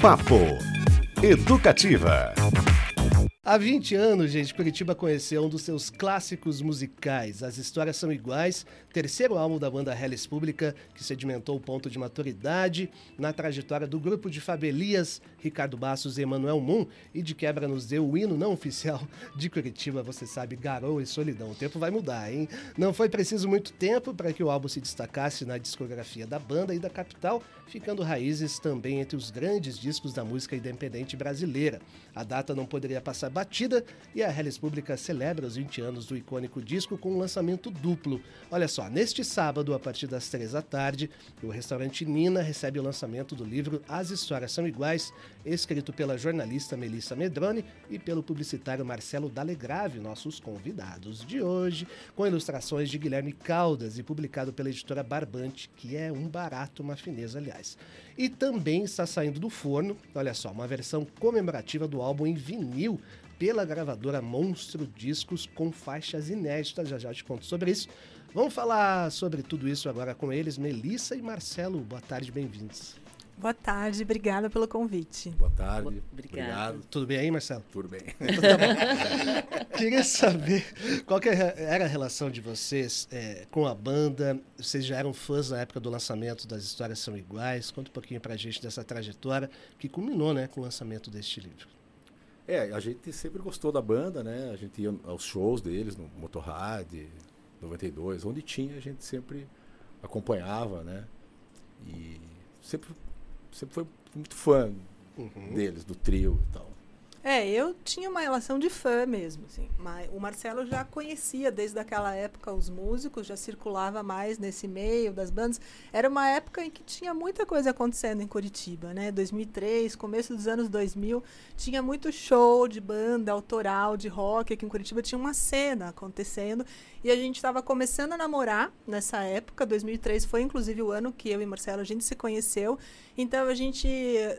Papo Educativa. Há 20 anos, gente, Curitiba conheceu um dos seus clássicos musicais. As histórias são iguais. Terceiro álbum da banda Hellis Pública, que sedimentou o ponto de maturidade na trajetória do grupo de Fabelias, Ricardo Bassos e Emanuel Moon, e de quebra nos deu o hino não oficial de Curitiba, você sabe, Garou e Solidão. O tempo vai mudar, hein? Não foi preciso muito tempo para que o álbum se destacasse na discografia da banda e da capital, ficando raízes também entre os grandes discos da música independente brasileira. A data não poderia passar batida e a Hellis Pública celebra os 20 anos do icônico disco com um lançamento duplo. Olha só, neste sábado, a partir das 3 da tarde, o restaurante Nina recebe o lançamento do livro As Histórias São Iguais, escrito pela jornalista Melissa Medrone e pelo publicitário Marcelo Dalegrave, nossos convidados de hoje, com ilustrações de Guilherme Caldas e publicado pela editora Barbante, que é um barato, uma fineza, aliás. E também está saindo do forno, olha só, uma versão comemorativa do álbum em vinil pela gravadora Monstro Discos com faixas inéditas. Já já te conto sobre isso. Vamos falar sobre tudo isso agora com eles, Melissa e Marcelo. Boa tarde, bem-vindos. Boa tarde, obrigada pelo convite. Boa tarde. Boa, obrigado. Tudo bem aí, Marcelo? Tudo bem. Então, tá Queria saber qual que era a relação de vocês é, com a banda. Vocês já eram fãs na época do lançamento das Histórias São Iguais. Conta um pouquinho pra gente dessa trajetória que culminou né, com o lançamento deste livro. É, a gente sempre gostou da banda, né? A gente ia aos shows deles, no Motorrad, 92, onde tinha, a gente sempre acompanhava, né? E sempre, sempre foi muito fã uhum. deles, do trio e tal. É, eu tinha uma relação de fã mesmo, assim. Mas o Marcelo já conhecia desde aquela época os músicos, já circulava mais nesse meio das bandas. Era uma época em que tinha muita coisa acontecendo em Curitiba, né? 2003, começo dos anos 2000, tinha muito show de banda autoral, de rock aqui em Curitiba, tinha uma cena acontecendo. E a gente estava começando a namorar nessa época. 2003 foi inclusive o ano que eu e Marcelo a gente se conheceu. Então a gente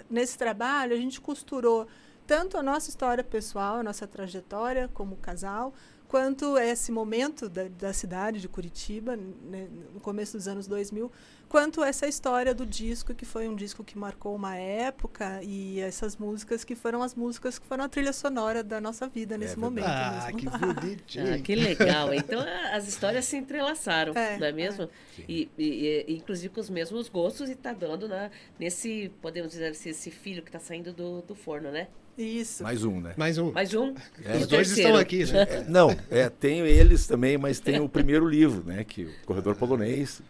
nesse trabalho a gente costurou tanto a nossa história pessoal, a nossa trajetória como casal, quanto esse momento da, da cidade de Curitiba, né, no começo dos anos 2000, quanto essa história do disco, que foi um disco que marcou uma época, e essas músicas que foram as músicas que foram a trilha sonora da nossa vida nesse é momento. Ah, mesmo. que bonitinho. ah, que legal. Então as histórias se entrelaçaram, é, não é mesmo? É. E, e, e, inclusive com os mesmos gostos, e está dando na, nesse, podemos dizer assim, esse filho que está saindo do, do forno, né? Isso. Mais um, né? Mais um. Mais um. É. Os dois estão aqui, né? É, não, é, tem eles também, mas tem o primeiro livro, né? Que o Corredor Polonês,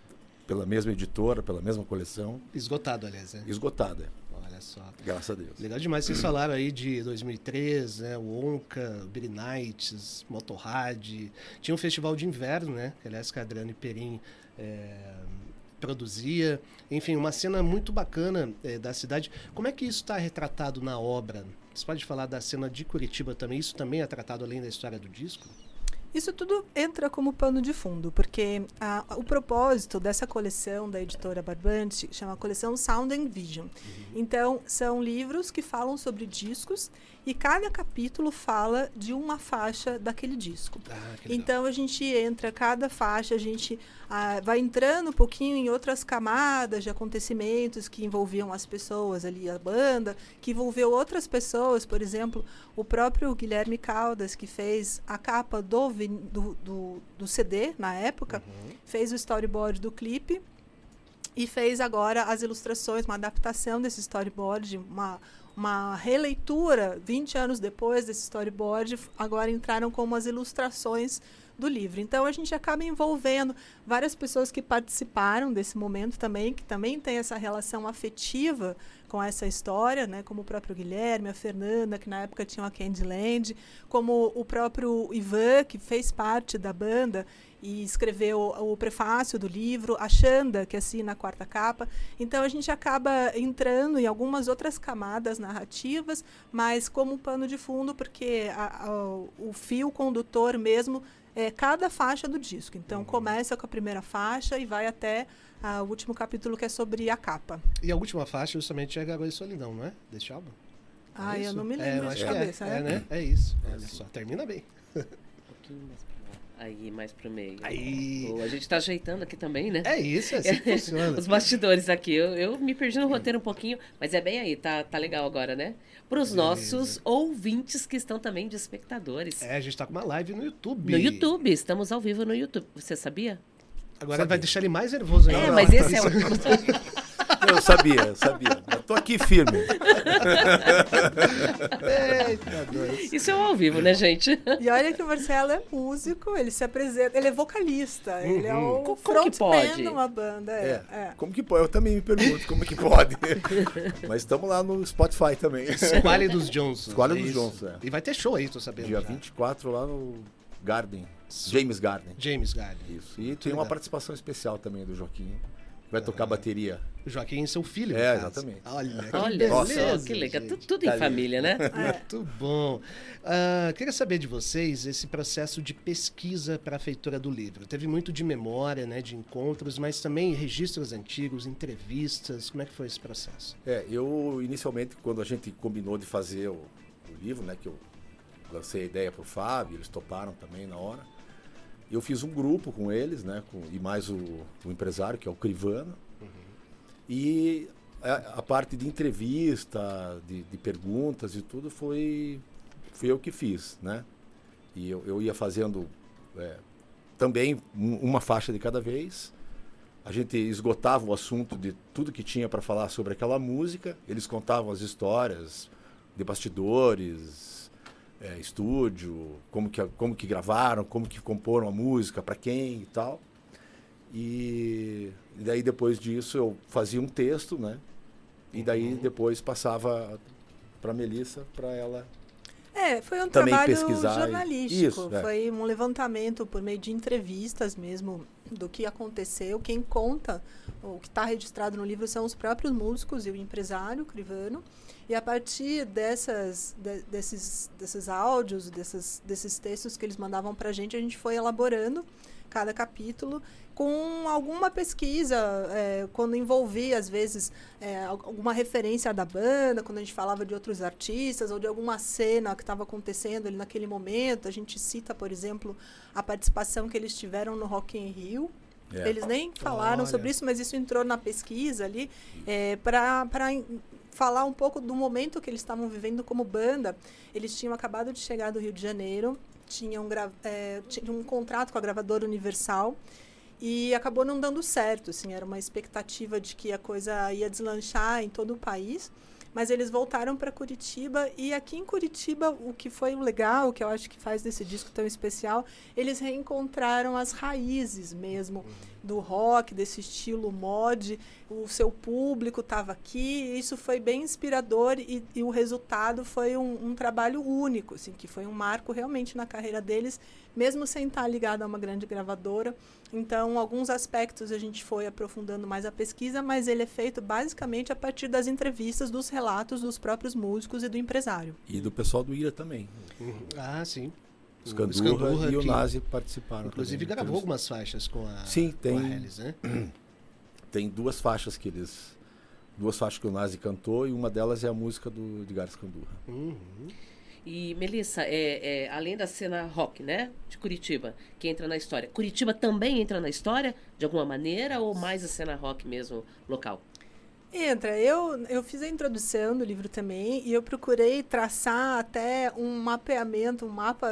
pela mesma editora, pela mesma coleção. Esgotado, aliás, né? Esgotado, é. Olha só. Graças a Deus. Legal demais. Vocês falaram aí de 2003, né? O Onca, Billy Nights, Motorrad. Tinha um festival de inverno, né? Que, aliás, que a Adriane Perim é, produzia. Enfim, uma cena muito bacana é, da cidade. Como é que isso está retratado na obra? Você pode falar da cena de Curitiba também? Isso também é tratado além da história do disco? Isso tudo entra como pano de fundo, porque a, o propósito dessa coleção da editora Barbante chama coleção Sound and Vision. Uhum. Então, são livros que falam sobre discos e cada capítulo fala de uma faixa daquele disco. Ah, então a gente entra, cada faixa, a gente ah, vai entrando um pouquinho em outras camadas de acontecimentos que envolviam as pessoas ali, a banda, que envolveu outras pessoas, por exemplo, o próprio Guilherme Caldas, que fez a capa do, do, do, do CD na época, uhum. fez o storyboard do clipe e fez agora as ilustrações, uma adaptação desse storyboard, uma uma releitura 20 anos depois desse storyboard, agora entraram como as ilustrações do livro. Então a gente acaba envolvendo várias pessoas que participaram desse momento também, que também tem essa relação afetiva com essa história, né, como o próprio Guilherme, a Fernanda, que na época tinha a Candyland, como o próprio Ivan, que fez parte da banda e escreveu o, prefácio do livro, a Xanda, que assina a quarta capa. Então a gente acaba entrando em algumas outras camadas narrativas, mas como pano de fundo, porque a, a, o fio condutor mesmo é cada faixa do disco. Então uhum. começa com a primeira faixa e vai até o último capítulo que é sobre a capa. E a última faixa justamente é Garoto e Solidão, não é? Deste álbum? Ah, é eu não me lembro é, de cabeça. É, é, né? é isso. Olha só, termina bem. Um pouquinho mais aí mais pro meio. Aí. a gente tá ajeitando aqui também, né? É isso, é assim que funciona. Os bastidores aqui. Eu, eu me perdi no roteiro um pouquinho, mas é bem aí, tá, tá legal agora, né? Para os nossos ouvintes que estão também de espectadores. É, a gente tá com uma live no YouTube. No YouTube, estamos ao vivo no YouTube. Você sabia? Agora sabia. vai deixar ele mais nervoso ainda. É, mas esse é o. Eu sabia, eu sabia. Eu tô aqui firme. Eita, Isso é ao vivo, né, gente? E olha que o Marcelo é músico, ele se apresenta, ele é vocalista, uhum. ele é o como, frontman de uma banda. É, é, é, Como que pode? Eu também me pergunto como que pode. Mas estamos lá no Spotify também. Esquale dos Johnsons. Esquale é dos Johnsons, é. E vai ter show aí, tô sabendo. Dia já. 24 lá no Garden. James Garden. James Garden. Isso. E tem uma participação especial também do Joaquim. Vai tocar bateria. O Joaquim, seu filho. É, exatamente. Olha, que Olha beleza, só, que legal. Tudo, tudo em tá família, né? Muito bom. Uh, queria saber de vocês esse processo de pesquisa para a feitura do livro. Teve muito de memória, né, de encontros, mas também registros antigos, entrevistas. Como é que foi esse processo? É, eu inicialmente, quando a gente combinou de fazer o, o livro, né, que eu lancei a ideia para o Fábio, eles toparam também na hora eu fiz um grupo com eles, né? Com, e mais o, o, empresário, que é o Crivano. Uhum. E a, a, parte de entrevista, de, de, perguntas e tudo foi fui eu que fiz, né? E eu, eu ia fazendo é, também uma faixa de cada vez. A gente esgotava o assunto de tudo que tinha para falar sobre aquela música. Eles contavam as histórias de bastidores, é, estúdio, como que, como que gravaram, como que comporam a música, para quem e tal. E, e, daí depois disso eu fazia um texto, né? E daí uhum. depois passava para Melissa para ela é, foi um trabalho jornalístico. Isso, é. Foi um levantamento por meio de entrevistas mesmo do que aconteceu. Quem conta, o que está registrado no livro são os próprios músicos e o empresário, Crivano. E a partir dessas, de, desses, desses áudios, desses, desses textos que eles mandavam para a gente, a gente foi elaborando cada capítulo com alguma pesquisa, é, quando envolvia, às vezes, é, alguma referência da banda, quando a gente falava de outros artistas ou de alguma cena que estava acontecendo ali naquele momento. A gente cita, por exemplo, a participação que eles tiveram no Rock in Rio. É. Eles nem falaram Olha. sobre isso, mas isso entrou na pesquisa ali é, para falar um pouco do momento que eles estavam vivendo como banda. Eles tinham acabado de chegar do Rio de Janeiro, tinham, é, tinham um contrato com a gravadora Universal e acabou não dando certo. Assim, era uma expectativa de que a coisa ia deslanchar em todo o país. Mas eles voltaram para Curitiba e aqui em Curitiba, o que foi legal, o que eu acho que faz desse disco tão especial, eles reencontraram as raízes mesmo do rock, desse estilo mod. O seu público estava aqui, isso foi bem inspirador e, e o resultado foi um, um, trabalho único, assim, que foi um marco realmente na carreira deles, mesmo sem estar ligado a uma grande gravadora. Então, alguns aspectos a gente foi aprofundando mais a pesquisa, mas ele é feito basicamente a partir das entrevistas, dos relatos dos próprios músicos e do empresário. E do pessoal do IRA também. Uhum. Ah, sim. Os Candurra, e o Nazi participaram. Inclusive também. gravou algumas faixas com a, Sim, tem, com a Hellis, né? Tem duas faixas que eles. Duas faixas que o Nazi cantou e uma delas é a música do de Gares Candurra. Uhum. E, Melissa, é, é, além da cena rock, né, de Curitiba, que entra na história, Curitiba também entra na história, de alguma maneira, ou mais a cena rock mesmo, local? Entra. Eu, eu fiz a introdução do livro também e eu procurei traçar até um mapeamento, um mapa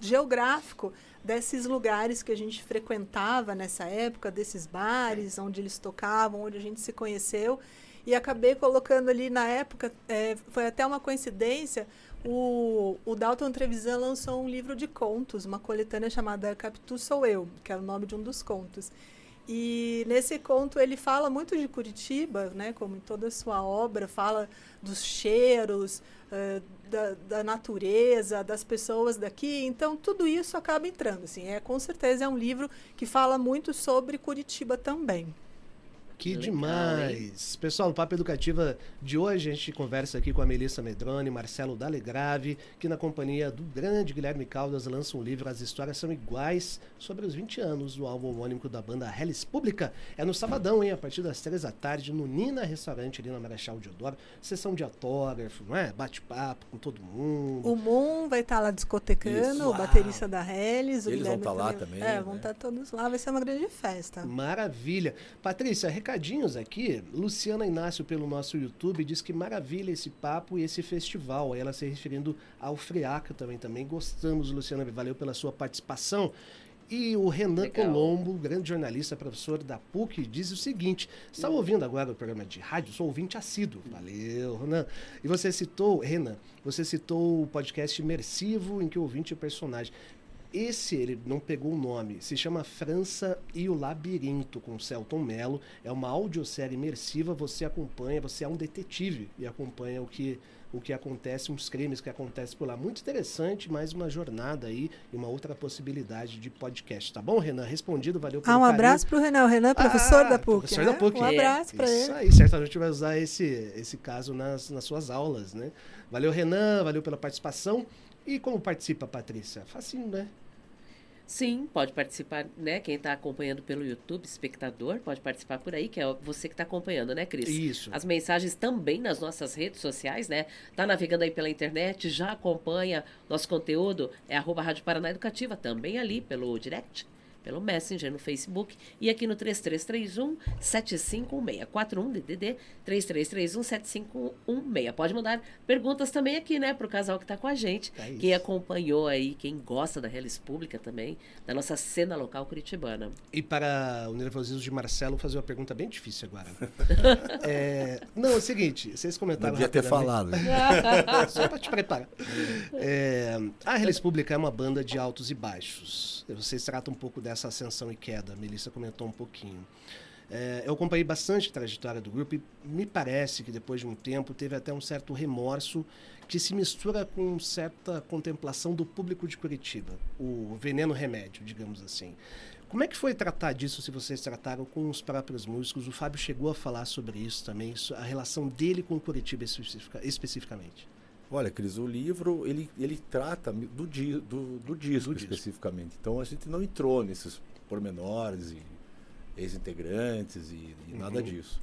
geográfico desses lugares que a gente frequentava nessa época, desses bares onde eles tocavam, onde a gente se conheceu. E acabei colocando ali na época, é, foi até uma coincidência, o, o Dalton Trevisan lançou um livro de contos, uma coletânea chamada Capitu Sou Eu, que é o nome de um dos contos. E nesse conto ele fala muito de Curitiba, né, como em toda a sua obra, fala dos cheiros, uh, da, da, natureza, das pessoas daqui. Então tudo isso acaba entrando. Assim, é com certeza é um livro que fala muito sobre Curitiba também. Que Legal, demais! Hein? Pessoal, no Papo Educativa de hoje a gente conversa aqui com a Melissa Medrone, Marcelo Dalegrave, que na companhia do grande Guilherme Caldas lança um livro As Histórias São Iguais, sobre os 20 anos do álbum homônimo da banda Hellis Pública. É no sabadão, hein? A partir das 3 da tarde, no Nina Restaurante ali na Marechal Deodoro. Sessão de autógrafo, não é? Bate-papo com todo mundo. O Moon vai estar tá lá discotecando, Isso. o baterista da Hellis. Eles vão estar tá lá também. É, né? vão estar tá todos lá. Vai ser uma grande festa. Maravilha. Patrícia, recadinhos aqui. Luciana Inácio, pelo nosso YouTube, diz que maravilha esse papo e esse festival. Ela se referindo ao Friaca também. Também gostamos, Luciana. Valeu pela sua participação. E o Renan Legal. Colombo, grande jornalista, professor da PUC, diz o seguinte: está ouvindo agora o programa de rádio? Sou ouvinte assíduo. Valeu, Renan. E você citou, Renan, você citou o podcast imersivo em que o ouvinte é o personagem. Esse ele não pegou o nome, se chama França e o Labirinto, com Celton Mello. É uma audiosérie imersiva, você acompanha, você é um detetive e acompanha o que o que acontece, uns crimes que acontecem por lá. Muito interessante, mais uma jornada aí e uma outra possibilidade de podcast. Tá bom, Renan? Respondido, valeu pelo Ah, um carinho. abraço pro Renan. O Renan é professor ah, da PUC. Professor né? da PUC. Um abraço é. para ele. Isso aí, certamente vai usar esse, esse caso nas, nas suas aulas, né? Valeu, Renan, valeu pela participação. E como participa, Patrícia? Facinho, né? Sim, pode participar, né? Quem está acompanhando pelo YouTube, espectador, pode participar por aí, que é você que está acompanhando, né, Cris? Isso. As mensagens também nas nossas redes sociais, né? Tá navegando aí pela internet, já acompanha nosso conteúdo, é arroba Rádio Paraná Educativa, também ali pelo direct pelo Messenger no Facebook e aqui no 3331 7516 41 DDD 3331 7516. Pode mandar perguntas também aqui, né, pro casal que está com a gente. É quem acompanhou aí, quem gosta da Relis Pública também, da nossa cena local curitibana. E para o nervosismo de Marcelo fazer uma pergunta bem difícil agora. é, não, é o seguinte, vocês comentaram Não devia ter falado. Só para te preparar. É, a Relis Pública é uma banda de altos e baixos. Vocês tratam um pouco dessa essa ascensão e queda. A Melissa comentou um pouquinho. É, eu acompanhei bastante a trajetória do grupo e me parece que depois de um tempo teve até um certo remorso que se mistura com certa contemplação do público de Curitiba, o veneno remédio, digamos assim. Como é que foi tratar disso, se vocês trataram com os próprios músicos? O Fábio chegou a falar sobre isso também, a relação dele com Curitiba especifica, especificamente. Olha, Cris, o livro ele, ele trata do, di, do, do disco do especificamente. Disco. Então a gente não entrou nesses pormenores e ex-integrantes e, e uhum. nada disso.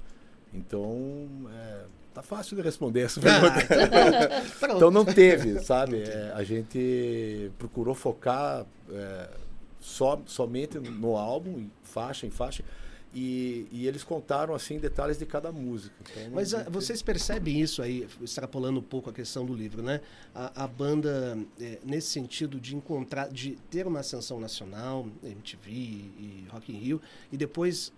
Então, é, tá fácil de responder essa pergunta. Ah. então não teve, sabe? É, a gente procurou focar é, só, somente no álbum, faixa em faixa. E, e, eles contaram assim detalhes de cada música. Então, Mas a, ah, vocês percebem isso aí, extrapolando um pouco a questão do livro, né? A, a banda, é, nesse sentido de encontrar, de ter uma ascensão nacional, MTV e Rock in Rio, e depois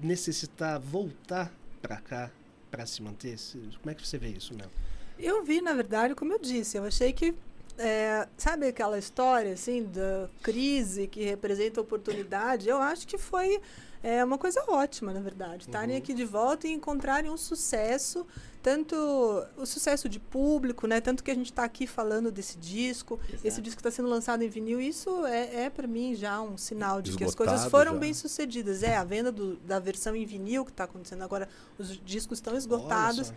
necessitar voltar para cá para se manter. Como é que você vê isso, Mel? Eu vi, na verdade, como eu disse, eu achei que é, sabe aquela história assim da crise que representa oportunidade? Eu acho que foi é uma coisa ótima, na verdade. Estarem uhum. aqui de volta e encontrarem um sucesso, tanto o sucesso de público, né? Tanto que a gente está aqui falando desse disco, Exato. esse disco está sendo lançado em vinil, isso é, é para mim já um sinal de Esgotado que as coisas foram já. bem sucedidas. É, a venda do, da versão em vinil que está acontecendo agora, os discos estão esgotados.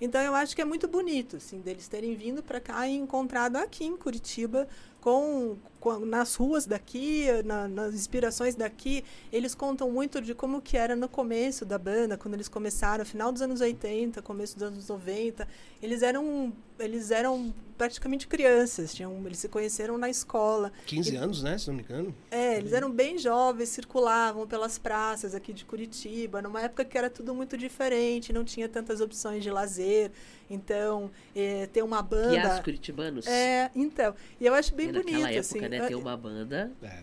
Então eu acho que é muito bonito, assim, deles terem vindo para cá e encontrado aqui em Curitiba com nas ruas daqui, na, nas inspirações daqui, eles contam muito de como que era no começo da banda, quando eles começaram, final dos anos 80, começo dos anos 90. Eles eram eles eram praticamente crianças, tinham, eles se conheceram na escola. 15 e, anos, né, se não me engano. É, eles eram bem jovens, circulavam pelas praças aqui de Curitiba, numa época que era tudo muito diferente, não tinha tantas opções de lazer. Então, é, ter uma banda. E as curitibanos? É, então. E eu acho bem e bonito. Assim, né? Ter uma banda. É.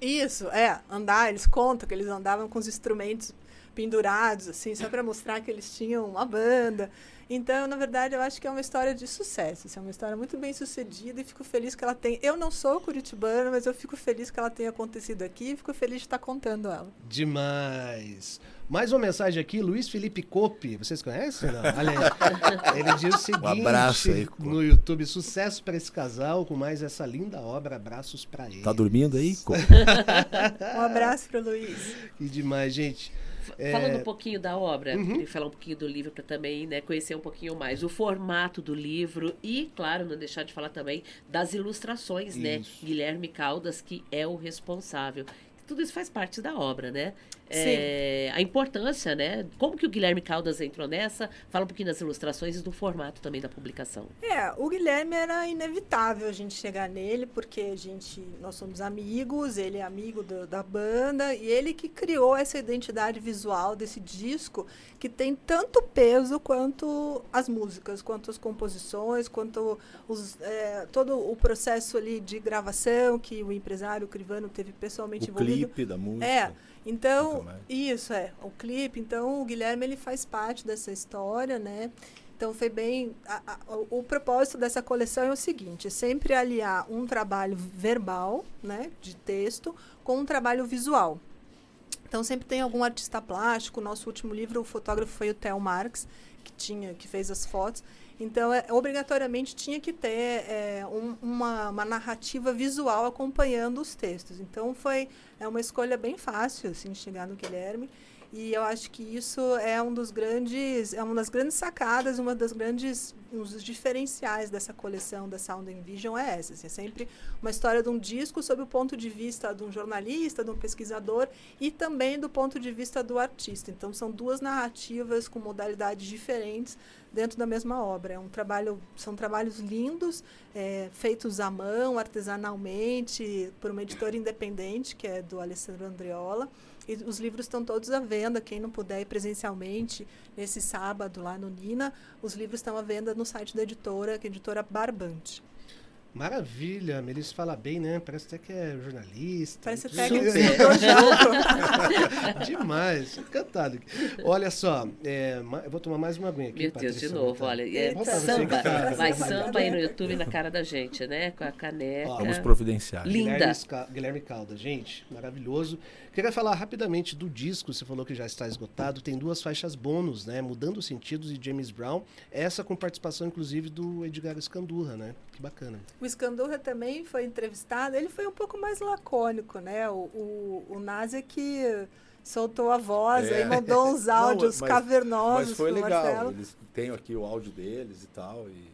Isso, é. Andar, eles contam que eles andavam com os instrumentos pendurados, assim, só para mostrar que eles tinham uma banda. Então, na verdade, eu acho que é uma história de sucesso. Assim, é uma história muito bem sucedida e fico feliz que ela tenha. Eu não sou curitibana, mas eu fico feliz que ela tenha acontecido aqui e fico feliz de estar contando ela. Demais! Mais uma mensagem aqui, Luiz Felipe Cope. Vocês conhecem? Não? Olha aí. Ele diz o seguinte um abraço aí, no YouTube: sucesso para esse casal com mais essa linda obra. Abraços para ele. Tá dormindo aí? um abraço para Luiz. Que demais, gente. É, Falando um pouquinho da obra, queria falar um pouquinho do livro para também né, conhecer um pouquinho mais o formato do livro e, claro, não deixar de falar também das ilustrações, né? Isso. Guilherme Caldas, que é o responsável. Tudo isso faz parte da obra, né? É, a importância, né? Como que o Guilherme Caldas entrou nessa? Fala um pouquinho das ilustrações e do formato também da publicação. É, o Guilherme era inevitável a gente chegar nele, porque a gente, nós somos amigos, ele é amigo do- da banda, e ele que criou essa identidade visual desse disco, que tem tanto peso quanto as músicas, quanto as composições, quanto os, é, todo o processo ali de gravação que o empresário, o Crivano, teve pessoalmente O envolvido. Clipe da música. É, então, isso é, o clipe. Então, o Guilherme ele faz parte dessa história, né? Então, foi bem. a- a- o, o propósito dessa coleção é o seguinte: é sempre aliar um trabalho verbal, né, de texto, com um trabalho visual. Então, sempre tem algum artista plástico. Nosso último livro, o fotógrafo foi o Theo Marx, que, tinha, que fez as fotos. Então, é, obrigatoriamente tinha que ter é, um- uma, uma narrativa visual acompanhando os textos. Então, foi é uma escolha bem fácil assim, chegar no Guilherme. E eu acho que isso é um dos grandes, é uma das grandes sacadas, uma das grandes, um dos diferenciais dessa coleção da Sound and Vision é essa. assim, é sempre uma história de um disco sob o ponto de vista de um jornalista, de um pesquisador e também do ponto de vista do artista. Então são duas narrativas com modalidades diferentes dentro da mesma obra. É um trabalho, são trabalhos lindos, é, feitos à mão, artesanalmente, por uma editora independente que é do Alessandro Andriola. E os livros estão todos à venda. Quem não puder ir presencialmente nesse sábado lá no Nina, os livros estão à venda no site da editora, que é a editora Barbante. Maravilha, a Melissa fala bem, né? Parece até que é jornalista. Parece até que estudou junto. Demais, encantado. Olha só, é, eu vou tomar mais uma aguinha aqui. Meu Deus, de novo, Montan. olha. É Eita. samba. Tá. Vai samba aí no YouTube na cara da gente, né? Com a caneca. Ó, Vamos providenciar. Linda. Guilherme Calda, gente, maravilhoso. Queria falar rapidamente do disco, você falou que já está esgotado, tem duas faixas bônus, né? Mudando os Sentidos e James Brown, essa com participação inclusive do Edgar Escandurra, né? Que bacana. O Escandurra também foi entrevistado. Ele foi um pouco mais lacônico, né? O, o, o Nazi é que soltou a voz, É. aí mandou uns Não, áudios mas- cavernosos Mas foi legal. Marcelo. Eles têm aqui o áudio deles e tal. E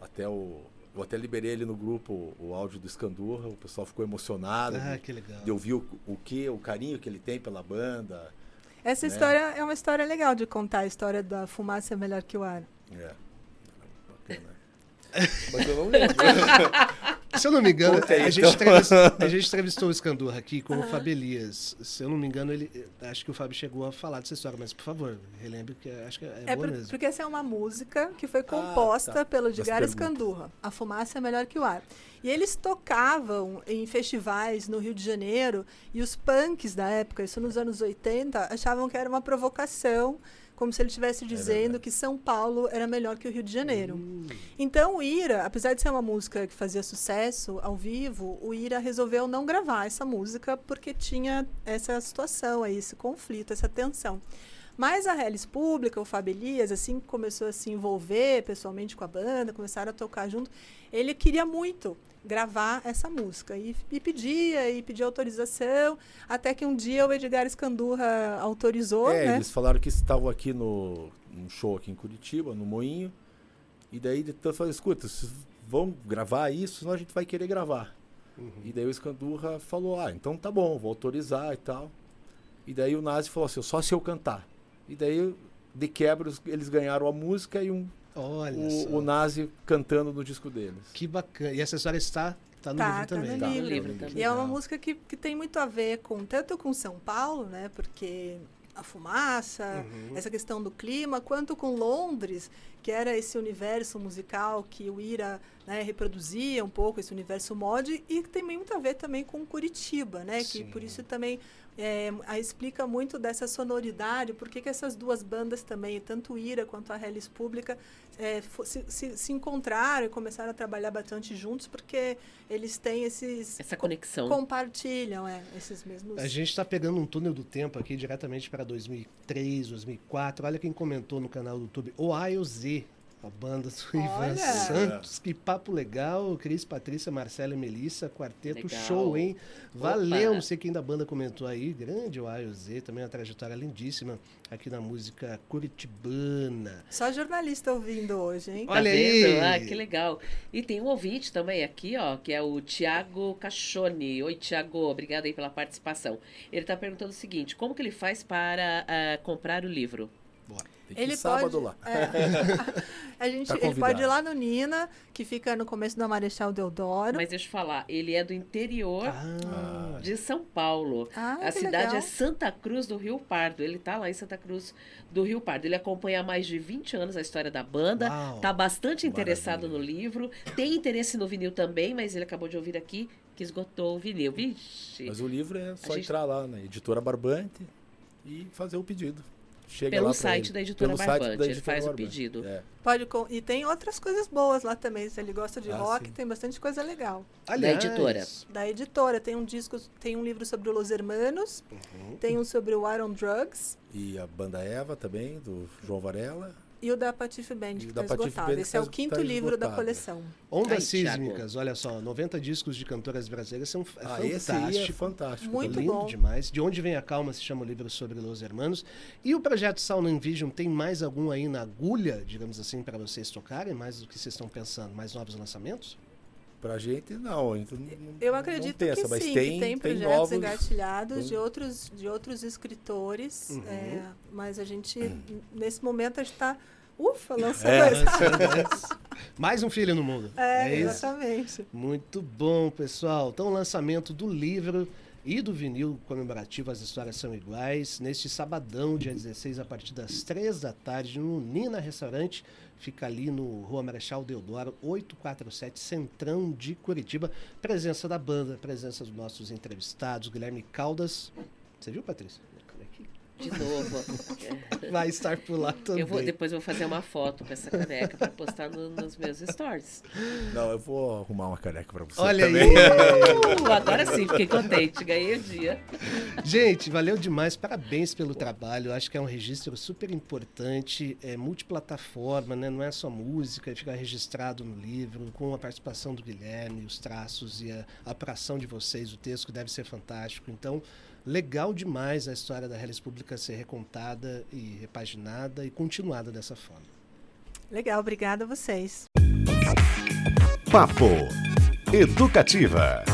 até o. Eu até liberei ele no grupo o áudio do Escandurra, o pessoal ficou emocionado Ah, de, que legal. de ouvir o, o que, o carinho que ele tem pela banda. Essa né? história é uma história legal de contar, a história da fumaça é melhor que o ar. É. Bacana. Mas eu não lembro. Se eu não me engano, aí, a, gente então. entrevistou, a gente entrevistou o Escandurra aqui com o Fábio Elias. Se eu não me engano, ele, acho que o Fábio chegou a falar dessa história, mas por favor, relembre que acho que é, É boa por- mesmo. porque essa é uma música que foi composta tá. pelo Edgar. Escandurra. A fumaça é melhor que o ar. E eles tocavam em festivais no Rio de Janeiro e os punks da época, isso nos anos 80, achavam que era uma provocação, como se ele estivesse dizendo verdade. que São Paulo era melhor que o Rio de Janeiro. Hum, Então o Ira, apesar de ser uma música que fazia sucesso ao vivo, o Ira resolveu não gravar essa música porque tinha essa situação aí, esse conflito, essa tensão. Mas a Hellis Pública, o Fábio Elias, assim que começou a se envolver pessoalmente com a banda, começaram a tocar junto, ele queria muito gravar essa música e, e pedia, e pedia autorização, até que um dia o Edgar Escandurra autorizou, é, né? eles falaram que estavam aqui no num show aqui em Curitiba, no Moinho. E daí então, eu falei, escuta, vocês vão gravar isso, senão a gente vai querer gravar. uhum. E daí o Escandurra falou, ah, então tá bom, vou autorizar e tal. E daí o Nazi falou assim, só se eu cantar. E daí, de quebra, eles ganharam a música e um, Olha só. o, o Nazi cantando no disco deles. Que bacana. E essa história está, está no Tá, livro tá também. no Tá, livro. livro tá também. E é uma música que, que tem muito a ver com tanto com São Paulo, né? Porque a fumaça, Uhum. essa questão do clima, quanto com Londres, que era esse universo musical que o Ira né, reproduzia um pouco, esse universo mod, e que tem muito a ver também com Curitiba, né? Que por Sim. isso também é, explica muito dessa sonoridade, por que essas duas bandas também, tanto o Ira quanto a Hellis Pública, é, se, se, se encontraram e começaram a trabalhar bastante juntos, porque eles têm esses Essa conexão. compartilham é, esses mesmos. A gente está pegando um túnel do tempo aqui diretamente para 2003, 2004. Olha quem comentou no canal do YouTube, o A e o Z. A banda do Ivan Olha! Santos. Que papo legal. Cris, Patrícia, Marcela e Melissa. Quarteto Legal. show, hein? Valeu. Opa. Não sei quem da banda comentou aí. Grande o AOZ. Também uma trajetória lindíssima aqui na música curitibana. Só jornalista ouvindo hoje, hein? Tá Olha vendo? aí. Ah, que legal. E tem um ouvinte também aqui, ó, que é o Tiago Cachone. Oi, Tiago, obrigado aí pela participação. Ele tá perguntando o seguinte: como que ele faz para ah, comprar o livro? Tem que ir Ele sábado pode, lá. é. a gente, Tá ele pode ir lá no Nina, que fica no começo da Marechal Deodoro. Mas deixa eu falar, ele é do interior Ah, de São Paulo. Ah, A cidade legal. é Santa Cruz do Rio Pardo. Ele tá lá em Santa Cruz do Rio Pardo. Ele acompanha há mais de 20 anos a história da banda. Uau. Tá bastante interessado Maravilha. no livro. Tem interesse no vinil também, mas ele acabou de ouvir aqui que esgotou o vinil. Vixe. Mas o livro é só gente- entrar lá na editora Barbante e fazer o pedido. Chega Pelo site ele. da editora Barbante, da ele faz o Barbante. pedido. É. Pode com- E tem outras coisas boas lá também. Se ele gosta de Ah, rock, sim. tem bastante coisa legal. aliás, editora. Da editora, tem um disco, tem um livro sobre o Los Hermanos, Uhum. tem um sobre o Iron Drugs E a banda Eva também, do João Varela. E o da Patife Band, que o está esgotado. Band Esse é o tá- quinto tá livro da coleção. Ondas. Sísmicas, olha só, 90 discos de cantoras brasileiras são é Ah, esse aí é fantástico. fantástico. Muito lindo bom. demais. De onde vem a calma se chama o livro sobre Los Hermanos. E o projeto Sound and Vision tem mais algum aí na agulha, digamos assim, para vocês tocarem? Mais do que vocês estão pensando? Mais novos lançamentos? Pra gente, não. então não- Eu não acredito pensa, que mas sim, tem, que tem projetos novos, engatilhados de Então- outros, de outros escritores, Uhum. é, mas a gente, nesse momento, a gente está, ufa, lançando É. Mais um filho no mundo. É, isso? exatamente. Muito bom, pessoal. Então, o lançamento do livro e do vinil comemorativo As Histórias São Iguais, neste sabadão, dia 16, a partir das 3 da tarde, no Nina Restaurante. Fica ali no Rua Marechal Deodoro, 847, Centrão de Curitiba. Presença da banda, presença dos nossos entrevistados, Guilherme Caldas. Você viu, Patrícia? Vai estar por lá também. Eu vou, depois eu vou fazer uma foto com essa caneca para postar no- nos meus stories. Não, eu vou arrumar uma caneca pra você Olha também. aí! Uh, agora sim, fiquei contente. Ganhei o dia. Gente, valeu demais, parabéns pelo trabalho. Acho que é um registro super importante, é multiplataforma, né? Não é só música, fica registrado no livro, com a participação do Guilherme, os traços e a, a apuração de vocês, o texto que deve ser fantástico. Então, legal demais a história da Hellis Pública ser recontada e repaginada e continuada dessa forma. Legal, obrigada a vocês. Papo Educativa.